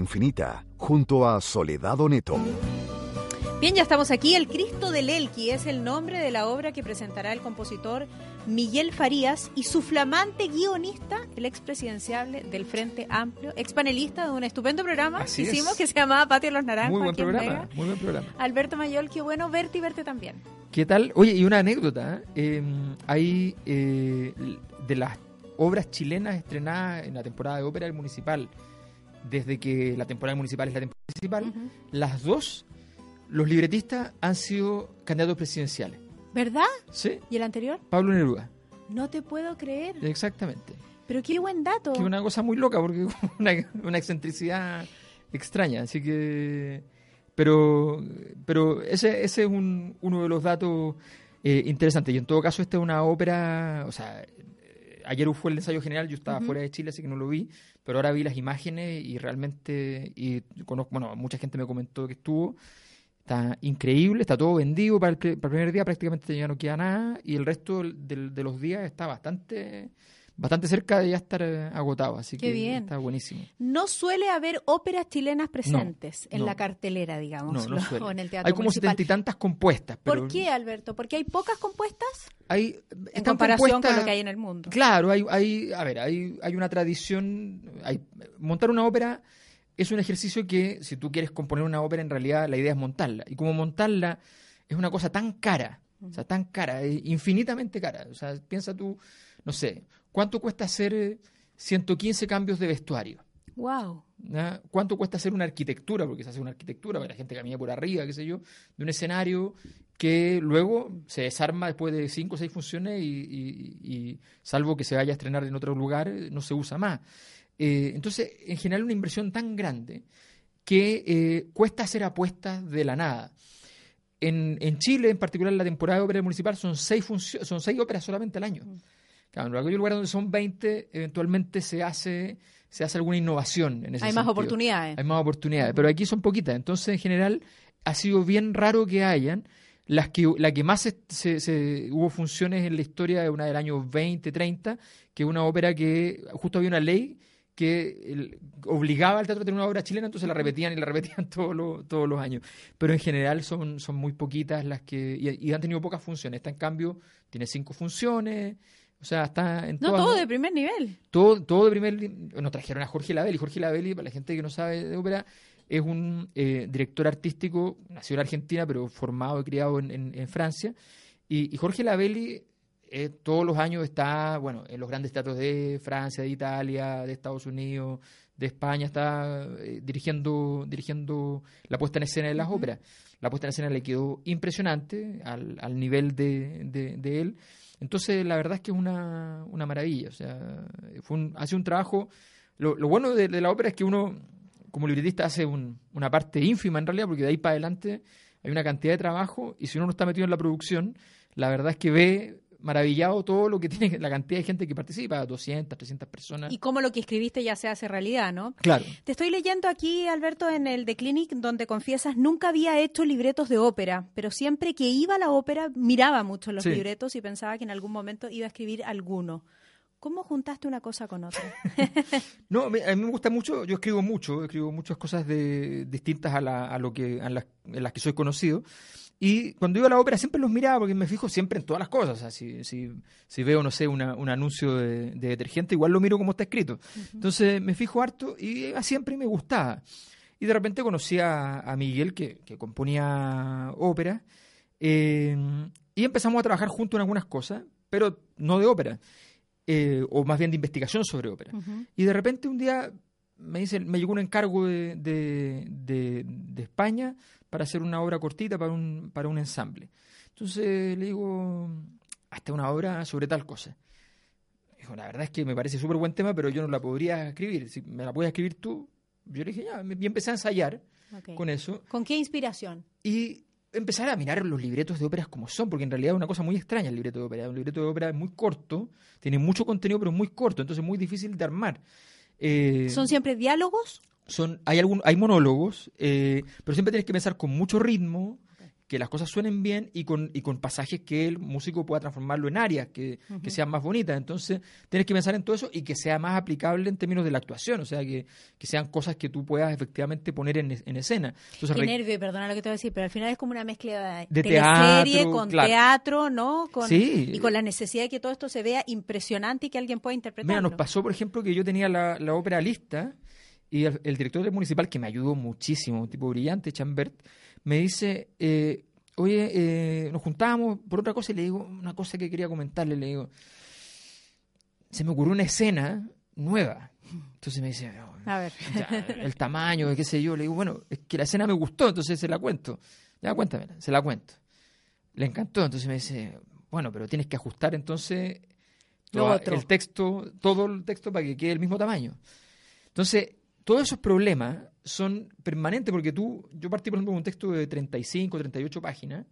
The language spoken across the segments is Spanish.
Infinita, junto a Soledad Oneto. Bien, ya estamos aquí. El Cristo del Elqui es el nombre de la obra que presentará el compositor Miguel Farías y su flamante guionista, el expresidenciable del Frente Amplio, ex panelista de un estupendo programa Así que hicimos que se llamaba Patio de los Naranjos. Muy buen programa, muy buen programa. Alberto Mayol, qué bueno verte y verte también. ¿Qué tal? Oye, y una anécdota. ¿eh? Eh, hay eh, de las obras chilenas estrenadas en la temporada de ópera del municipal, desde que la temporada municipal es la temporada municipal, las dos, los libretistas han sido candidatos presidenciales. ¿Verdad? ¿Sí? ¿Y el anterior? Pablo Neruda, No te puedo creer. exactamente. Pero qué buen dato. Que una cosa muy loca, porque una, una excentricidad extraña. Así que. Pero, pero ese, ese es un- uno de los datos eh, interesantes. Y en todo caso, esta es una ópera. O sea, ayer fue el ensayo general, yo estaba fuera de Chile, así que no lo vi. Pero ahora vi las imágenes y realmente. Y conozco, bueno, mucha gente me comentó que estuvo. Está increíble, está todo vendido para el, para el primer día, prácticamente ya no queda nada. Y el resto del- de los días está bastante. Bastante cerca de ya estar eh, agotado, así Qué que bien. está buenísimo. No suele haber óperas chilenas presentes en no. la cartelera, digamos, No, no suele. o en el teatro Hay como municipal. setenta y tantas compuestas. Pero ¿Por qué, Alberto? ¿Porque hay pocas compuestas? Hay, En comparación con lo que hay en el mundo. Claro, hay, hay, a ver, hay, hay una tradición. Hay, montar una ópera es un ejercicio que, si tú quieres componer una ópera, en realidad la idea es montarla. Y como montarla es una cosa tan cara, o sea, tan cara, infinitamente cara. O sea, piensa tú, no sé, ¿cuánto cuesta hacer eh, 115 cambios de vestuario? Wow. ¿ya? ¿Cuánto cuesta hacer una arquitectura? Porque se hace una arquitectura, para la gente camina por arriba, qué sé yo, de un escenario que luego se desarma después de cinco o seis funciones y, y- y salvo que se vaya a estrenar en otro lugar, eh, no se usa más. Eh, entonces, en general, una inversión tan grande que eh, cuesta hacer apuestas de la nada. En, en Chile, en particular, la temporada de ópera municipal son seis, son seis óperas solamente al año. Claro, en aquellos lugares donde son 20, eventualmente se hace, se hace alguna innovación en ese Hay más oportunidades. Hay más oportunidades, pero aquí son poquitas. Entonces, en general, ha sido bien raro que hayan. Las que, la que más se, se- se- hubo funciones en la historia de una del año 20, 30, que es una ópera que justo había una ley que el- obligaba al teatro a tener una obra chilena, entonces la repetían y la repetían todos los, todos los años. Pero en general son, son muy poquitas las que... Y, y han tenido pocas funciones. Esta, en cambio, tiene cinco funciones. O sea, está en No, todas- todo de primer nivel. todo, todo de primer li- bueno trajeron a Jorge Lavelli Jorge Lavelli para la gente que no sabe de ópera es un eh, director artístico nació en Argentina pero formado y criado en, en- en Francia. Y, y Jorge Lavelli eh, todos los años está bueno en los grandes teatros de Francia de Italia de Estados Unidos de España está eh, dirigiendo dirigiendo la puesta en escena de las óperas. La puesta en escena le quedó impresionante al, al nivel de, de- de él entonces, la verdad es que es una, una maravilla. O sea, fue un, hace un trabajo. Lo, bueno de, de la ópera es que uno, como libretista, hace un- una parte ínfima en realidad, porque de ahí para adelante hay una cantidad de trabajo. Y si uno no está metido en la producción, la verdad es que ve maravillado todo lo que tiene la cantidad de gente que participa: 200, 300 personas. Y cómo lo que escribiste ya se hace realidad, ¿no? Claro. Te estoy leyendo aquí, Alberto, en el The Clinic, donde confiesas nunca había hecho libretos de ópera, pero siempre que iba a la ópera miraba mucho los Sí. libretos y pensaba que en algún momento iba a escribir alguno. ¿Cómo juntaste una cosa con otra? No, me- a mí me gusta mucho, yo escribo mucho, escribo muchas cosas de, distintas a, la- a lo que, a las, en las que soy conocido. Y cuando iba a la ópera siempre los miraba porque me fijo siempre en todas las cosas. O sea, si, si, si veo, no sé, una- un anuncio de, de detergente, igual lo miro como está escrito. Entonces me fijo harto y siempre me gustaba. Y de repente conocí a, a Miguel, que, que componía ópera, eh, y empezamos a trabajar juntos en algunas cosas, pero no de ópera, eh, o más bien de investigación sobre ópera. Y de repente un día me dice, me llegó un encargo de, de, de- de España para hacer una obra cortita para un, para un ensamble. Entonces le digo, hasta una obra sobre tal cosa. dijo, la verdad es que me parece súper buen tema, pero yo no la podría escribir. Si me la puedes escribir tú, yo le dije, ya, y empecé a ensayar con eso. ¿Con qué inspiración? Y empezar a mirar los libretos de óperas como son, porque en realidad es una cosa muy extraña el libreto de ópera. Un libreto de ópera es muy corto, tiene mucho contenido, pero muy corto, entonces es muy difícil de armar. Eh, ¿Son siempre diálogos? son hay algún hay monólogos eh, pero siempre tienes que pensar con mucho ritmo que las cosas suenen bien y con y con pasajes que el músico pueda transformarlo en áreas que, que sean más bonitas entonces tienes que pensar en todo eso y que sea más aplicable en términos de la actuación o sea que, que sean cosas que tú puedas efectivamente poner en, en escena entonces Qué nervio, perdona lo que te voy a decir, pero al final es como una mezcla de, De teatro, con claro. teatro, ¿no? Con, Sí. Y con la necesidad de que todo esto se vea impresionante y que alguien pueda interpretarlo. Mira, nos pasó, por ejemplo, que yo tenía la, la ópera lista y el, el director del municipal, que me ayudó muchísimo, un tipo brillante, Chambert, me dice, eh, oye, eh, nos juntábamos por otra cosa y le digo una cosa que quería comentarle, le digo, se me ocurrió una escena nueva. Entonces me dice, "Oh, A ver. ya, el tamaño, qué sé yo. Le digo, bueno, es que la escena me gustó, entonces se la cuento. Ya, cuéntamela, se la cuento. Le encantó, entonces me dice, bueno, pero tienes que ajustar entonces toda- el texto, todo el texto para que quede el mismo tamaño. Entonces, todos esos problemas son permanentes porque tú, yo partí por ejemplo de un texto de 35, 38 páginas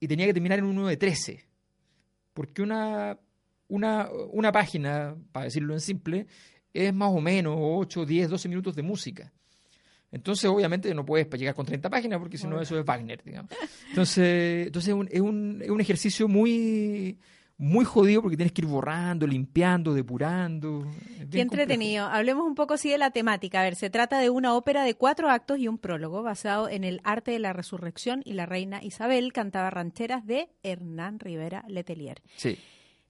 y tenía que terminar en uno de 13. Porque una, una, una página, para decirlo en simple, es más o menos 8, 10, 12 minutos de música. Entonces, obviamente, no puedes llegar con 30 páginas porque si no, eso es Wagner, digamos. Entonces, entonces es, un, es, un, es un ejercicio muy, muy jodido porque tienes que ir borrando, limpiando, depurando. Qué complejo. entretenido. Hablemos un poco así de la temática. A ver, se trata de una ópera de cuatro actos y un prólogo basado en el arte de la resurrección y la reina Isabel cantaba rancheras de Hernán Rivera Letelier. Sí.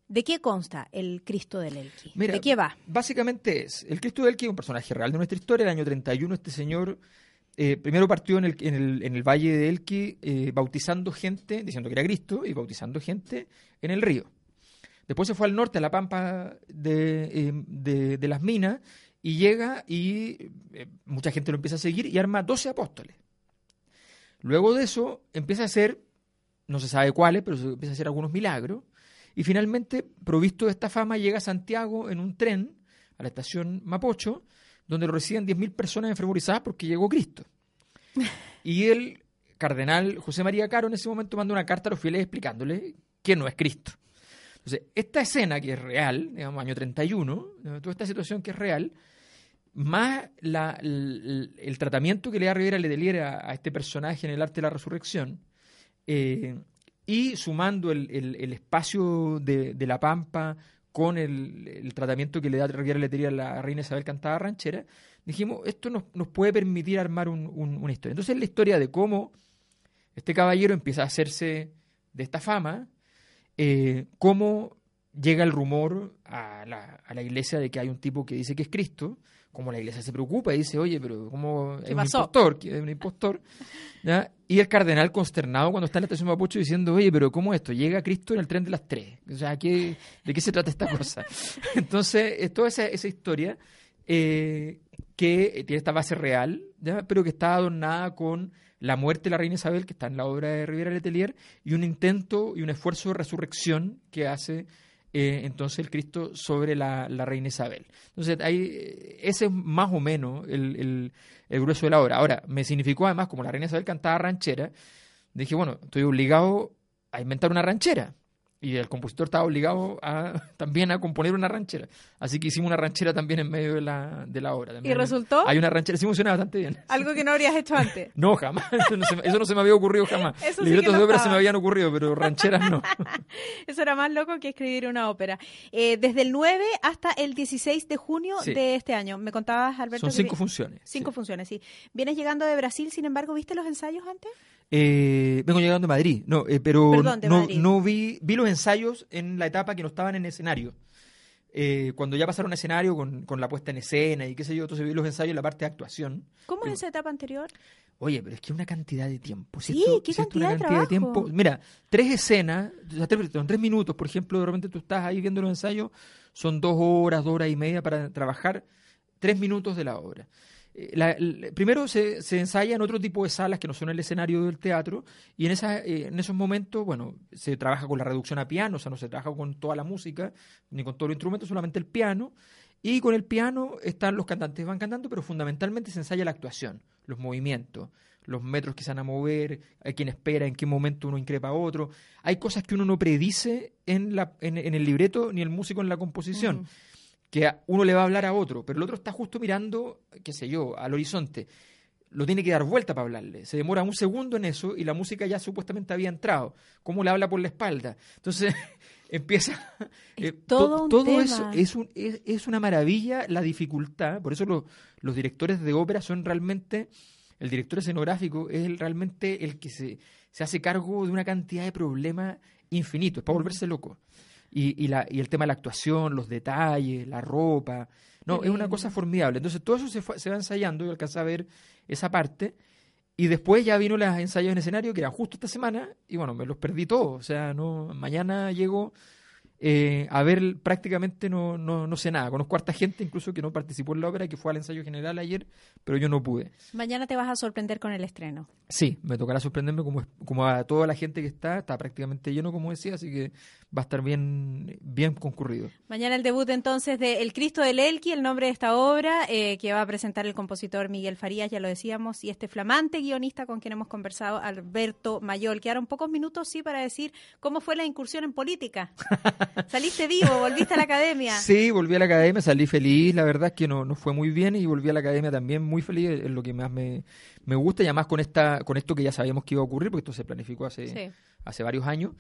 ¿De qué consta el Cristo del Elqui? Mira, ¿De qué va? Básicamente es, el Cristo del Elqui es un personaje real de nuestra historia. El año 31 este señor eh, primero partió en el, en el, en el valle de Elqui eh, bautizando gente, diciendo que era Cristo, y bautizando gente en el río. Después se fue al norte, a la pampa de, de, de las minas, y llega y eh, mucha gente lo empieza a seguir y arma 12 apóstoles. Luego de eso empieza a hacer, no se sabe cuáles, pero se empieza a hacer algunos milagros. Y finalmente, provisto de esta fama, llega a Santiago en un tren a la estación Mapocho, donde lo reciben 10.000 personas enfermorizadas porque llegó Cristo. Y el cardenal José María Caro en ese momento manda una carta a los fieles explicándole que no es Cristo. Entonces, esta escena que es real, digamos, año 31, ¿no? toda esta situación que es real, más el, tratamiento que le da Rivera Letelier a, a este personaje en el arte de la resurrección, eh, y sumando el, espacio de, la pampa con el, tratamiento que le da Rivera Letelier a la reina Isabel Cantada Ranchera, dijimos, esto nos, puede permitir armar un- una historia. Entonces, la historia de cómo este caballero empieza a hacerse de esta fama, eh, cómo llega el rumor a la, a la iglesia de que hay un tipo que dice que es Cristo, como la iglesia se preocupa y dice, oye, pero ¿cómo es un impostor? Es un impostor. ¿ya? Y el cardenal consternado cuando está en la estación Mapocho diciendo, oye, pero ¿cómo es esto? Llega Cristo en el tren de las tres. O sea, ¿qué, ¿de qué se trata esta cosa? Entonces, es toda esa, esa historia eh, que tiene esta base real, ¿ya? pero que está adornada con la muerte de la reina Isabel, que está en la obra de Rivera Letelier, y un intento y un esfuerzo de resurrección que hace eh, entonces el Cristo sobre la, reina Isabel. Entonces, eh, ese es más o menos el- el grueso de la obra. Ahora, me significó además, como la reina Isabel cantaba ranchera, dije, bueno, estoy obligado a inventar una ranchera. Y el compositor estaba obligado a, también a componer una ranchera. Así que hicimos una ranchera también en medio de la, de la obra. ¿Y También resultó? Hay una ranchera, sí funciona bastante bien. Algo que no habrías hecho antes. No, jamás. Eso no, se, eso no se me había ocurrido jamás. Eso Libretos no de ópera se me habían ocurrido, pero rancheras no. Eso era más loco que escribir una ópera. Eh, desde el 9 hasta el 16 de junio Sí. de este año. Me contabas, Alberto. Son cinco funciones. Cinco sí. funciones, sí. Vienes llegando de Brasil, sin embargo, ¿viste los ensayos antes? Eh, vengo llegando de Madrid, no, eh, pero Perdón, no, Madrid. no vi, vi los ensayos en la etapa que no estaban en escenario. Eh, cuando ya pasaron a escenario con, con la puesta en escena y qué sé yo, entonces vi los ensayos en la parte de actuación. ¿Cómo Digo, es esa etapa anterior? Oye, pero es que una cantidad de tiempo. Si Sí, esto- qué si esto es cantidad de tiempo. Mira, tres escenas, sea, tres, en tres minutos, por ejemplo, de repente tú estás ahí viendo los ensayos, son dos horas, dos horas y media para trabajar tres minutos de la obra. Eh, primero se, se, ensaya en otro tipo de salas que no son el escenario del teatro y en, esa, eh, en esos momentos, bueno, se trabaja con la reducción a piano, o sea, no se trabaja con toda la música ni con todo el instrumento, solamente el piano. Y con el piano están los cantantes, van cantando, pero fundamentalmente se ensaya la actuación, los movimientos, los metros que se van a mover, hay quien espera, en qué momento uno increpa a otro. Hay cosas que uno no predice en, la, en, el libreto ni el músico en la composición que uno le va a hablar a otro, pero el otro está justo mirando, qué sé yo, al horizonte. Lo tiene que dar vuelta para hablarle. Se demora un segundo en eso y la música ya supuestamente había entrado. ¿Cómo le habla por la espalda? Entonces empieza... Eh, todo, todo eso es, un, es, una maravilla la dificultad. Por eso los directores de ópera son realmente... El director escenográfico es realmente el que se, se hace cargo de una cantidad de problemas infinitos. Es para volverse loco y, y, la, y el tema de la actuación, los detalles, la ropa. No, es una cosa formidable. Entonces todo eso se, fue, se va ensayando, y alcanza a ver esa parte. Y después ya vino las ensayos en escenario, que eran justo esta semana, y bueno, me los perdí todos. O sea, no mañana llego eh, a ver prácticamente no, no, no sé nada. Conozco a harta gente incluso que no participó en la ópera, que fue al ensayo general ayer, pero yo no pude. Mañana te vas a sorprender con el estreno. Sí, me tocará sorprenderme como, como a toda la gente que está, está prácticamente lleno, como decía, así que va a estar bien, bien concurrido. Mañana el debut entonces de El Cristo del Elqui, el nombre de esta obra, eh, que va a presentar el compositor Miguel Farías, ya lo decíamos, y este flamante guionista con quien hemos conversado, Alberto Mayol. Quedaron pocos minutos, sí, para decir cómo fue la incursión en política. Saliste vivo, volviste a la academia. Sí, volví a la academia, salí feliz, la verdad es que no, no fue muy bien y volví a la academia también muy feliz, es lo que más me, me gusta y además con, esta, con esto que ya sabíamos que iba a ocurrir, porque esto se planificó hace, hace varios años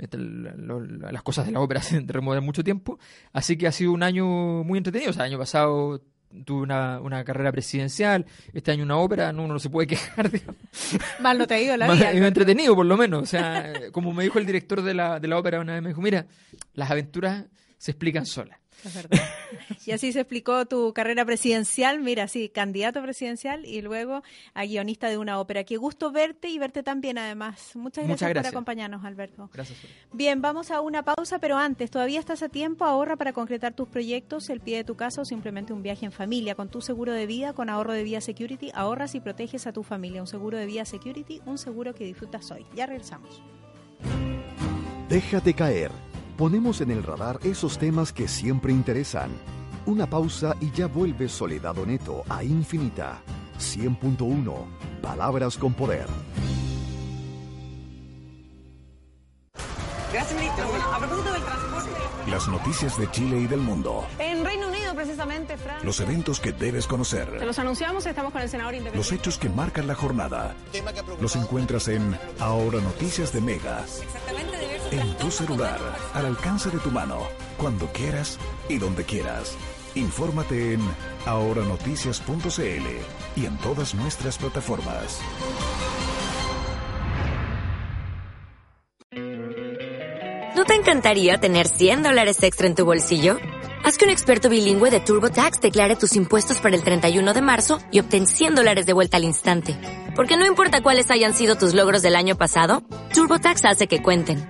este, las cosas de la ópera se remueven mucho tiempo, así que ha sido un año muy entretenido, o sea, el año pasado tuve una, una carrera presidencial, este año una ópera, no, uno no se puede quejar. Mal no te ha ido la vida. entretenido, por lo menos. O sea, como me dijo el director de la, de la ópera una vez, me dijo, mira, las aventuras se explican solas. Es verdad. Y así se explicó tu carrera presidencial, mira, sí, candidato presidencial y luego a guionista de una ópera. Qué gusto verte y verte también, además. Muchas gracias, por acompañarnos, Alberto. Gracias. Bien, vamos a una pausa, pero antes, todavía estás a tiempo, ahorra para concretar tus proyectos, el pie de tu casa o simplemente un viaje en familia. Con tu seguro de vida, con ahorro de Vía Security, ahorras y proteges a tu familia. Un seguro de Vía Security, un seguro que disfrutas hoy. Ya regresamos. Déjate caer Ponemos en el radar esos temas que siempre interesan. Una pausa y ya vuelve Soledad Neto a Infinita. 100.1. Palabras con poder. Gracias, ministro. a propósito del transporte. Las noticias de Chile y del mundo. En Reino Unido, precisamente, Francia. Los eventos que debes conocer. Te los anunciamos, estamos con el senador independiente. Los hechos que marcan la jornada. Los encuentras en Ahora Noticias de Mega. Exactamente en tu celular, al alcance de tu mano, cuando quieras y donde quieras. Infórmate en ahoranoticias.cl y en todas nuestras plataformas. ¿No te encantaría tener 100 dólares extra en tu bolsillo? Haz que un experto bilingüe de TurboTax declare tus impuestos para el 31 de marzo y obtén 100 dólares de vuelta al instante. Porque no importa cuáles hayan sido tus logros del año pasado, TurboTax hace que cuenten.